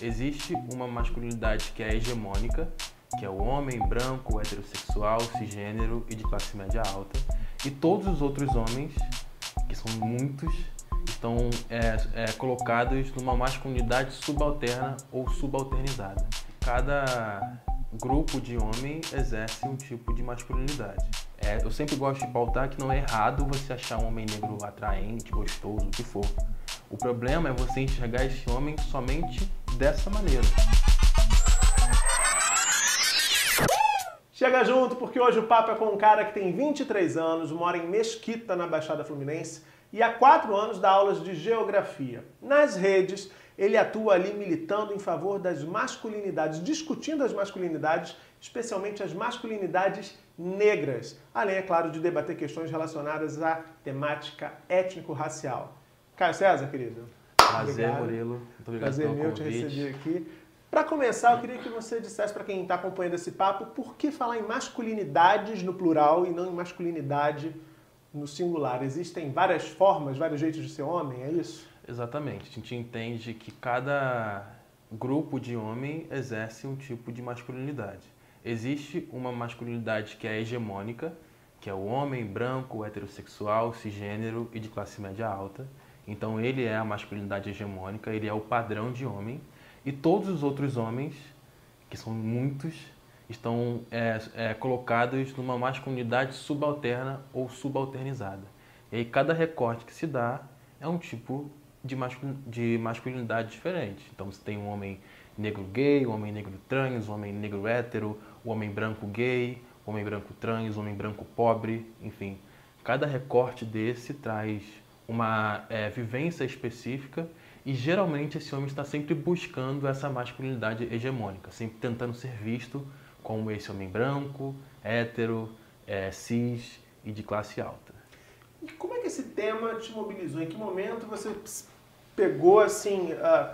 Existe uma masculinidade que é hegemônica, que é o homem branco, heterossexual, cisgênero e de classe média alta. E todos os outros homens, que são muitos, estão é, é, colocados numa masculinidade subalterna ou subalternizada. Cada grupo de homem exerce um tipo de masculinidade. É, eu sempre gosto de pautar que não é errado você achar um homem negro atraente, gostoso, o que for. O problema é você enxergar esse homem somente dessa maneira. Chega junto, porque hoje o papo é com um cara que tem 23 anos, mora em Mesquita, na Baixada Fluminense, e há quatro anos dá aulas de geografia. Nas redes, ele atua ali militando em favor das masculinidades, discutindo as masculinidades, especialmente as masculinidades negras, além, é claro, de debater questões relacionadas à temática étnico-racial. Caio César, querido. Prazer, obrigado. Murilo. Muito obrigado Prazer pelo meu convite. te receber aqui. Para começar, eu queria que você dissesse para quem está acompanhando esse papo por que falar em masculinidades no plural e não em masculinidade no singular. Existem várias formas, vários jeitos de ser homem, é isso? Exatamente. A gente entende que cada grupo de homem exerce um tipo de masculinidade. Existe uma masculinidade que é hegemônica, que é o homem branco, heterossexual, cisgênero e de classe média alta. Então ele é a masculinidade hegemônica, ele é o padrão de homem. E todos os outros homens, que são muitos, estão é, é, colocados numa masculinidade subalterna ou subalternizada. E aí cada recorte que se dá é um tipo de, de masculinidade diferente. Então você tem um homem negro gay, um homem negro trans, um homem negro hétero, um homem branco gay, um homem branco trans, um homem branco pobre, enfim. Cada recorte desse traz uma é, vivência específica e geralmente esse homem está sempre buscando essa masculinidade hegemônica, sempre tentando ser visto como esse homem branco, hétero, é, cis e de classe alta. E como é que esse tema te mobilizou? Em que momento você pegou assim,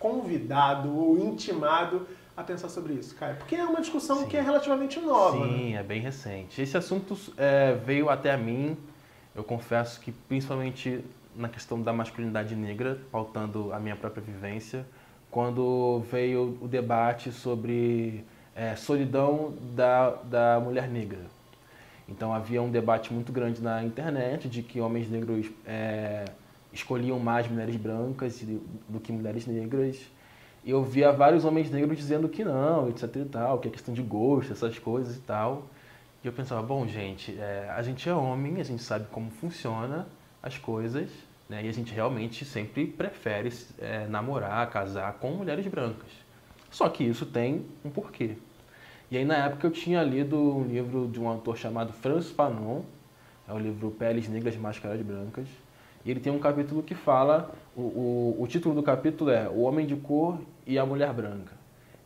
convidado ou intimado a pensar sobre isso, cara? Porque é uma discussão Sim. que é relativamente nova. Sim, né? é bem recente. Esse assunto é, veio até a mim, eu confesso que principalmente na questão da masculinidade negra, pautando a minha própria vivência, quando veio o debate sobre é, solidão da, da mulher negra. Então havia um debate muito grande na internet de que homens negros é, escolhiam mais mulheres brancas do que mulheres negras. E eu via vários homens negros dizendo que não, etc e tal, que é questão de gosto, essas coisas e tal. E eu pensava, bom, gente, é, a gente é homem, a gente sabe como funciona as coisas, né? E a gente realmente sempre prefere é, namorar, casar com mulheres brancas. Só que isso tem um porquê. E aí na época eu tinha lido um livro de um autor chamado Francis Fanon, é o livro Peles Negras, Máscaras Brancas, e ele tem um capítulo que fala, o, o, o título do capítulo é O Homem de Cor e a Mulher Branca.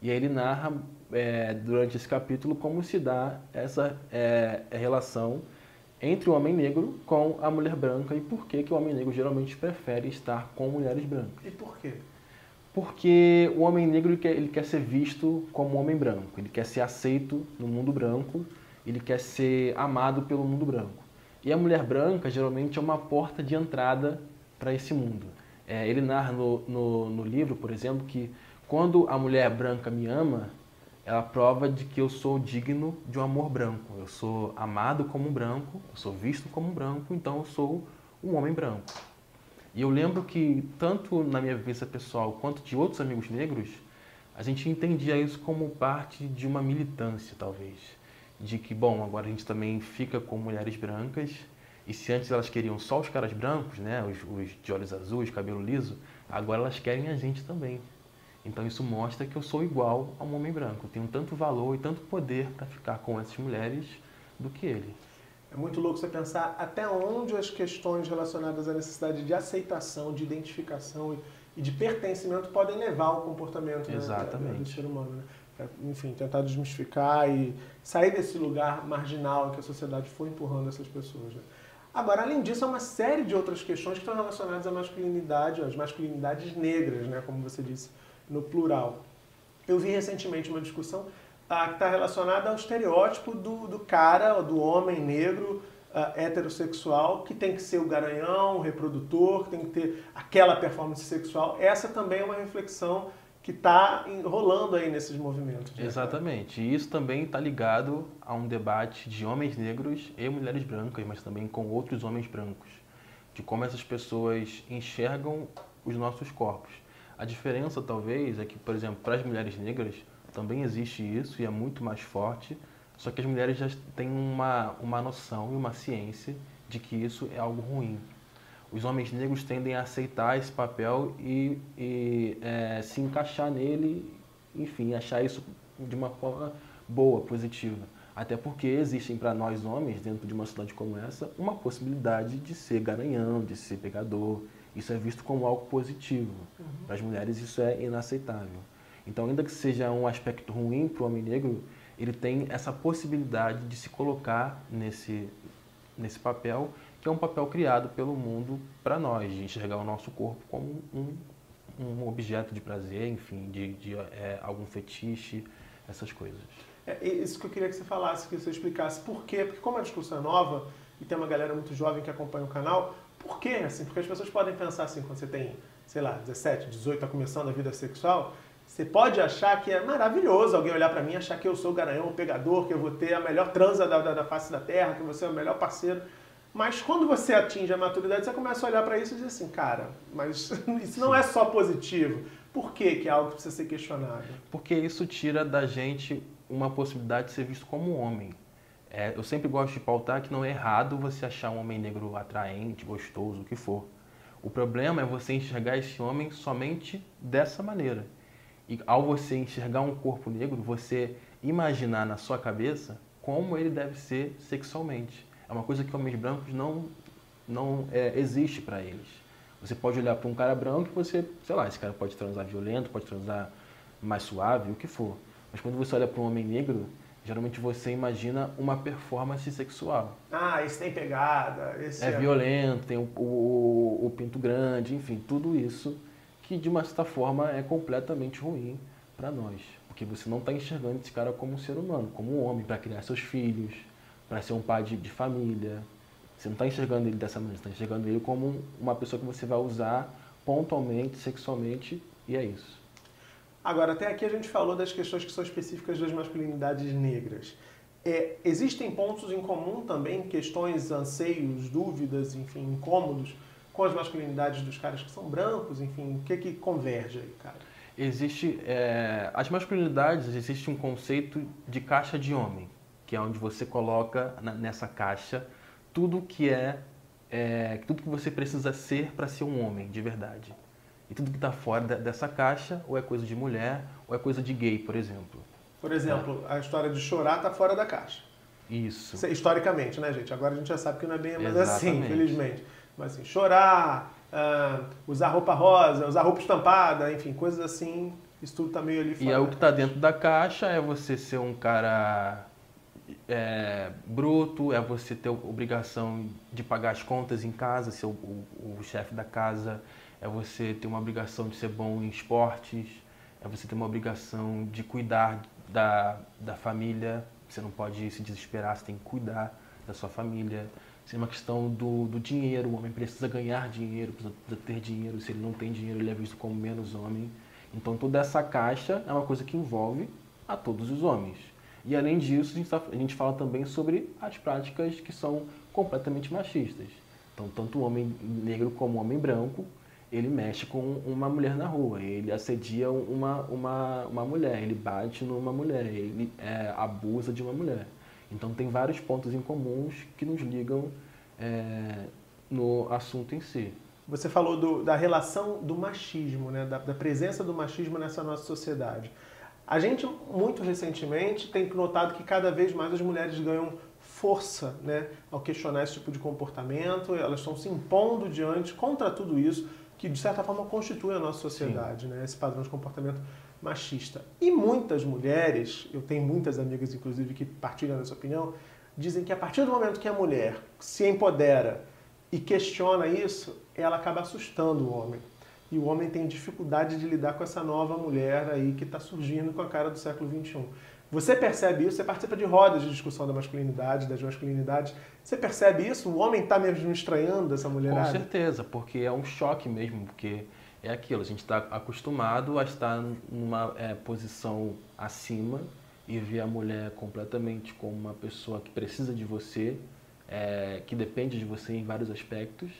E aí ele narra é, durante esse capítulo como se dá essa é, relação entre o homem negro com a mulher branca e por que, que o homem negro geralmente prefere estar com mulheres brancas. E por quê? Porque o homem negro ele quer, ele quer ser visto como um homem branco, ele quer ser aceito no mundo branco, ele quer ser amado pelo mundo branco. E a mulher branca geralmente é uma porta de entrada para esse mundo. É, ele narra no, no, no livro, por exemplo, que quando a mulher branca me ama, ela prova de que eu sou digno de um amor branco. Eu sou amado como um branco, eu sou visto como um branco, então eu sou um homem branco. E eu lembro que, tanto na minha vivência pessoal quanto de outros amigos negros, a gente entendia isso como parte de uma militância, talvez. De que, bom, agora a gente também fica com mulheres brancas, e se antes elas queriam só os caras brancos, né, os, os de olhos azuis, cabelo liso, agora elas querem a gente também. Então isso mostra que eu sou igual a um homem branco. Eu tenho tanto valor e tanto poder para ficar com essas mulheres do que ele. É muito louco você pensar até onde as questões relacionadas à necessidade de aceitação, de identificação e de pertencimento podem levar ao comportamento né, do ser humano. Né? É, enfim, tentar desmistificar e sair desse lugar marginal que a sociedade foi empurrando essas pessoas. Né? Agora, além disso, há uma série de outras questões que estão relacionadas à masculinidade, às masculinidades negras, né, como você disse no plural. Eu vi recentemente uma discussão ah, que está relacionada ao estereótipo do, do cara, do homem negro ah, heterossexual, que tem que ser o garanhão, o reprodutor, que tem que ter aquela performance sexual. Essa também é uma reflexão que que está rolando aí nesses movimentos. Né, Exatamente. E isso também está ligado a um debate de homens negros e mulheres brancas, mas também com outros homens brancos, de como essas pessoas enxergam os nossos corpos. A diferença, talvez, é que, por exemplo, para as mulheres negras também existe isso e é muito mais forte, só que as mulheres já têm uma, uma noção e uma ciência de que isso é algo ruim os homens negros tendem a aceitar esse papel e, e é, se encaixar nele, enfim, achar isso de uma forma boa, positiva. Até porque existem para nós homens, dentro de uma cidade como essa, uma possibilidade de ser garanhão, de ser pegador. Isso é visto como algo positivo. Uhum. Para as mulheres isso é inaceitável. Então, ainda que seja um aspecto ruim para o homem negro, ele tem essa possibilidade de se colocar nesse, nesse papel que é um papel criado pelo mundo para nós, de enxergar o nosso corpo como um, um objeto de prazer, enfim, de, de é, algum fetiche, essas coisas. É isso que eu queria que você falasse, que você explicasse por quê, porque como a discussão é nova e tem uma galera muito jovem que acompanha o canal, por quê? Assim, porque as pessoas podem pensar assim, quando você tem, sei lá, 17, 18, está começando a vida sexual, você pode achar que é maravilhoso alguém olhar para mim e achar que eu sou o garanhão, o pegador, que eu vou ter a melhor transa da, da, da face da terra, que você é o melhor parceiro. Mas quando você atinge a maturidade, você começa a olhar para isso e dizer assim, cara, mas isso não é só positivo. Por que, que é algo que precisa ser questionado? Porque isso tira da gente uma possibilidade de ser visto como homem. É, eu sempre gosto de pautar que não é errado você achar um homem negro atraente, gostoso, o que for. O problema é você enxergar esse homem somente dessa maneira. E ao você enxergar um corpo negro, você imaginar na sua cabeça como ele deve ser sexualmente. É uma coisa que homens brancos não, não é, existe para eles. Você pode olhar para um cara branco e você, sei lá, esse cara pode transar violento, pode transar mais suave, o que for. Mas quando você olha para um homem negro, geralmente você imagina uma performance sexual. Ah, esse tem pegada, esse é, é... violento, tem o, o, o, pinto grande, enfim, tudo isso que de uma certa forma é completamente ruim para nós, porque você não está enxergando esse cara como um ser humano, como um homem para criar seus filhos, para ser um pai de, de, família. Você não está enxergando ele dessa maneira, você está enxergando ele como uma pessoa que você vai usar pontualmente, sexualmente, e é isso. Agora, até aqui a gente falou das questões que são específicas das masculinidades negras. É, existem pontos em comum também, questões, anseios, dúvidas, enfim, incômodos com as masculinidades dos caras que são brancos, enfim, o que que converge aí, cara? Existe, é, as masculinidades, existe um conceito de caixa de homem que é onde você coloca nessa caixa tudo que é, é tudo que você precisa ser para ser um homem de verdade. E tudo que está fora dessa caixa, ou é coisa de mulher, ou é coisa de gay, por exemplo. Por exemplo, é. a história de chorar está fora da caixa. Isso. Historicamente, né, gente? Agora a gente já sabe que não é bem mais assim, infelizmente. Mas assim, chorar, uh, usar roupa rosa, usar roupa estampada, enfim, coisas assim, isso tudo está meio ali fora. E é o que está dentro da caixa é você ser um cara é, bruto, é você ter obrigação de pagar as contas em casa, ser o, o, o chefe da casa, é você ter uma obrigação de ser bom em esportes, é você ter uma obrigação de cuidar da, da família, você não pode se desesperar, você tem que cuidar da sua família. Isso é uma questão do, do dinheiro, o homem precisa ganhar dinheiro, precisa, ter dinheiro, se ele não tem dinheiro ele é visto como menos homem. Então toda essa caixa é uma coisa que envolve a todos os homens. E além disso, a gente, tá, a gente fala também sobre as práticas que são completamente machistas. Então, tanto o homem negro como o homem branco, ele mexe com uma mulher na rua, ele assedia uma, uma, uma mulher, ele bate numa mulher, ele é, abusa de uma mulher. Então, tem vários pontos em comuns que nos ligam é, no assunto em si. Você falou do, da relação do machismo, né? da, da presença do machismo nessa nossa sociedade. A gente, muito recentemente, tem notado que cada vez mais as mulheres ganham força né, ao questionar esse tipo de comportamento, elas estão se impondo diante contra tudo isso, que de certa forma constitui a nossa sociedade, né, esse padrão de comportamento machista. E muitas mulheres, eu tenho muitas amigas inclusive que partilham dessa opinião, dizem que a partir do momento que a mulher se empodera e questiona isso, ela acaba assustando o homem e o homem tem dificuldade de lidar com essa nova mulher aí que está surgindo com a cara do século XXI. Você percebe isso? Você participa de rodas de discussão da masculinidade, das masculinidades. Você percebe isso? O homem está mesmo estranhando essa mulher? Com certeza, porque é um choque mesmo, porque é aquilo, a gente está acostumado a estar numa é, posição acima e ver a mulher completamente como uma pessoa que precisa de você, é, que depende de você em vários aspectos,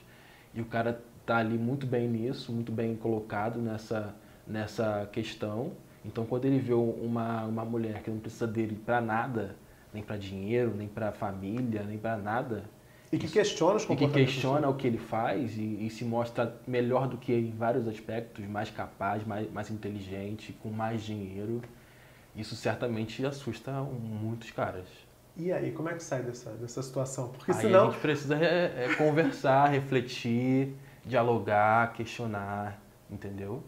e o cara está ali muito bem nisso, muito bem colocado nessa, nessa questão. Então, quando ele vê uma, uma mulher que não precisa dele para nada, nem para dinheiro, nem para família, nem para nada, e que questiona os comportamentos. E que questiona o que ele faz e, e, se mostra melhor do que ele em vários aspectos, mais capaz, mais, mais inteligente, com mais dinheiro. Isso certamente assusta muitos caras. E aí, como é que sai dessa, dessa situação? Porque aí senão... a gente precisa é, é conversar, refletir, dialogar, questionar, entendeu?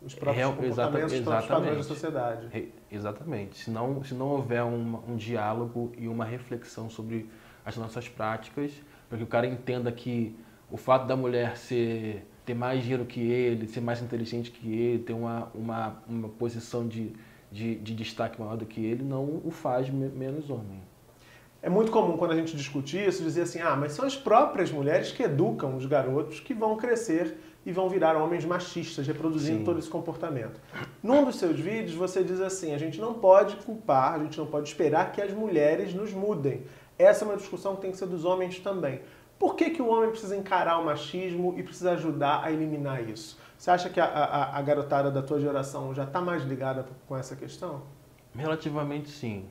Os próprios Real, comportamentos exata, exatamente, padrões da sociedade. Exatamente. Se não, se não houver um, um diálogo e uma reflexão sobre as nossas práticas, para que o cara entenda que o fato da mulher ser ter mais dinheiro que ele, ser mais inteligente que ele, ter uma, uma, uma posição de, de, de destaque maior do que ele, não o faz menos homem. É muito comum quando a gente discute isso dizer assim: ah, mas são as próprias mulheres que educam os garotos que vão crescer e vão virar homens machistas, reproduzindo Sim. todo esse comportamento. Num dos seus vídeos, você diz assim: a gente não pode culpar, a gente não pode esperar que as mulheres nos mudem. Essa é uma discussão que tem que ser dos homens também. Por que, que o homem precisa encarar o machismo e precisa ajudar a eliminar isso? Você acha que a, a, a garotada da tua geração já está mais ligada com essa questão? Relativamente sim.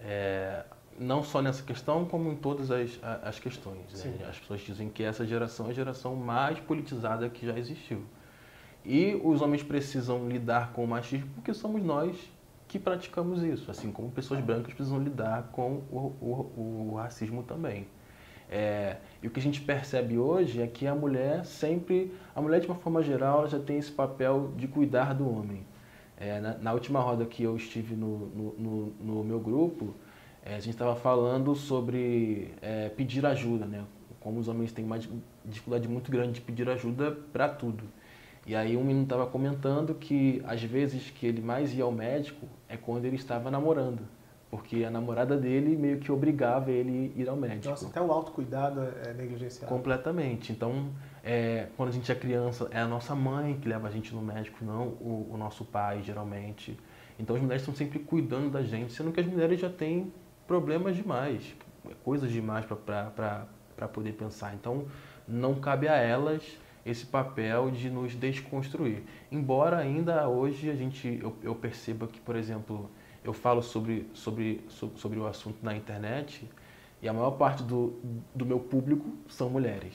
É, não só nessa questão, como em todas as, as questões. Né? As pessoas dizem que essa geração é a geração mais politizada que já existiu. E os homens precisam lidar com o machismo porque somos nós que praticamos isso, assim como pessoas brancas precisam lidar com o, o, o racismo também. É, e o que a gente percebe hoje é que a mulher sempre, a mulher de uma forma geral, já tem esse papel de cuidar do homem. É, na, na, última roda que eu estive no, no, no, no meu grupo, é, a gente estava falando sobre é, pedir ajuda, né? Como os homens têm uma dificuldade muito grande de pedir ajuda para tudo. E aí um menino estava comentando que às vezes que ele mais ia ao médico é quando ele estava namorando. Porque a namorada dele meio que obrigava ele a ir ao médico. Nossa, até o autocuidado é negligenciado. Completamente. Então, é, quando a gente é criança, é a nossa mãe que leva a gente no médico, não o, o nosso pai, geralmente. Então, as mulheres estão sempre cuidando da gente, sendo que as mulheres já têm problemas demais, coisas demais para poder pensar. Então, não cabe a elas esse papel de nos desconstruir. Embora ainda hoje a gente eu, eu perceba que, por exemplo, eu falo sobre, sobre, sobre, sobre o assunto na internet e a maior parte do, do meu público são mulheres.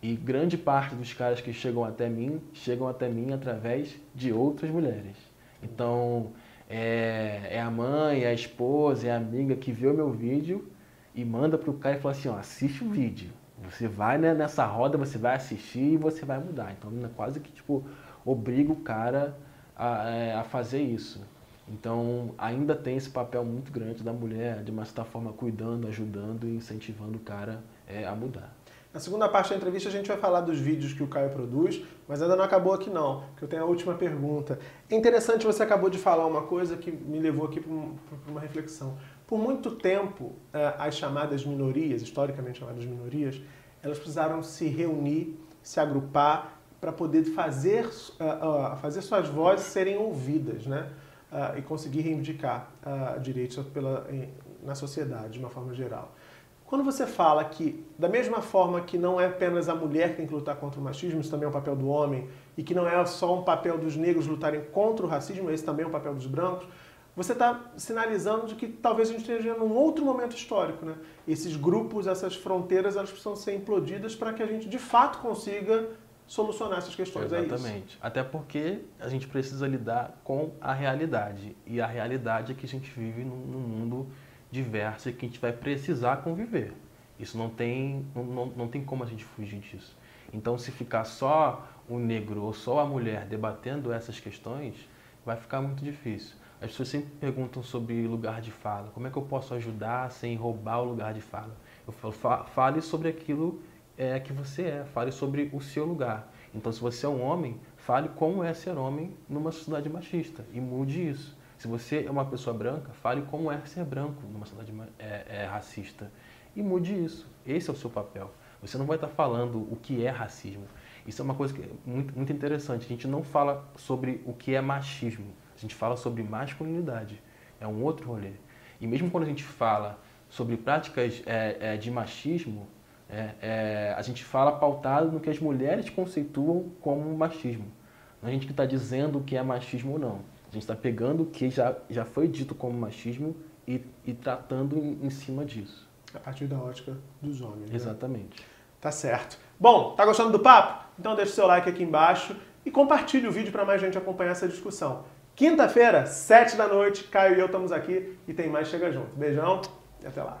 E grande parte dos caras que chegam até mim, chegam até mim através de outras mulheres. Então, é, é a mãe, é a esposa, é a amiga que vê o meu vídeo e manda para o cara e fala assim, ó, assiste o vídeo você vai né, nessa roda, você vai assistir e você vai mudar. Então, é quase que tipo obriga o cara a, é, a fazer isso. Então, ainda tem esse papel muito grande da mulher, de uma certa forma, cuidando, ajudando e incentivando o cara é, a mudar. Na segunda parte da entrevista a gente vai falar dos vídeos que o Caio produz, mas ainda não acabou aqui não, que eu tenho a última pergunta. É interessante, você acabou de falar uma coisa que me levou aqui para uma reflexão. Por muito tempo, eh, as chamadas minorias, historicamente chamadas minorias, elas precisaram se reunir, se agrupar para poder fazer, eh, fazer suas vozes serem ouvidas, né? Eh, e conseguir reivindicar direitos pela, na sociedade, de uma forma geral. Quando você fala que, da mesma forma que não é apenas a mulher que tem que lutar contra o machismo, isso também é um papel do homem, e que não é só um papel dos negros lutarem contra o racismo, esse também é um papel dos brancos, você está sinalizando de que talvez a gente esteja num outro momento histórico. Né? Esses grupos, essas fronteiras, elas precisam ser implodidas para que a gente de fato consiga solucionar essas questões. É Exatamente. É Até porque a gente precisa lidar com a realidade. E a realidade é que a gente vive num, num mundo diverso e que a gente vai precisar conviver. Isso não tem, não, não tem como a gente fugir disso. Então, se ficar só o negro ou só a mulher debatendo essas questões, vai ficar muito difícil. As pessoas sempre perguntam sobre lugar de fala. Como é que eu posso ajudar sem roubar o lugar de fala? Eu falo, fale sobre aquilo é, que você é, fale sobre o seu lugar. Então, se você é um homem, fale como é ser homem numa sociedade machista e mude isso. Se você é uma pessoa branca, fale como é ser branco numa sociedade é, é, racista e mude isso. Esse é o seu papel. Você não vai estar falando o que é racismo. Isso é uma coisa que é muito, muito interessante. A gente não fala sobre o que é machismo, a gente fala sobre masculinidade. É um outro rolê. E mesmo quando a gente fala sobre práticas é, é, de machismo, é, é, a gente fala pautado no que as mulheres conceituam como machismo. Não é a gente que está dizendo o que é machismo ou não. A gente está pegando o que já, já foi dito como machismo e, e tratando em, em, cima disso. A partir da ótica dos homens. Né? Exatamente. Tá certo. Bom, tá gostando do papo? Então deixa o seu like aqui embaixo e compartilhe o vídeo para mais gente acompanhar essa discussão. Quinta-feira, sete da noite, Caio e eu estamos aqui e tem mais Chega Junto. Beijão e até lá.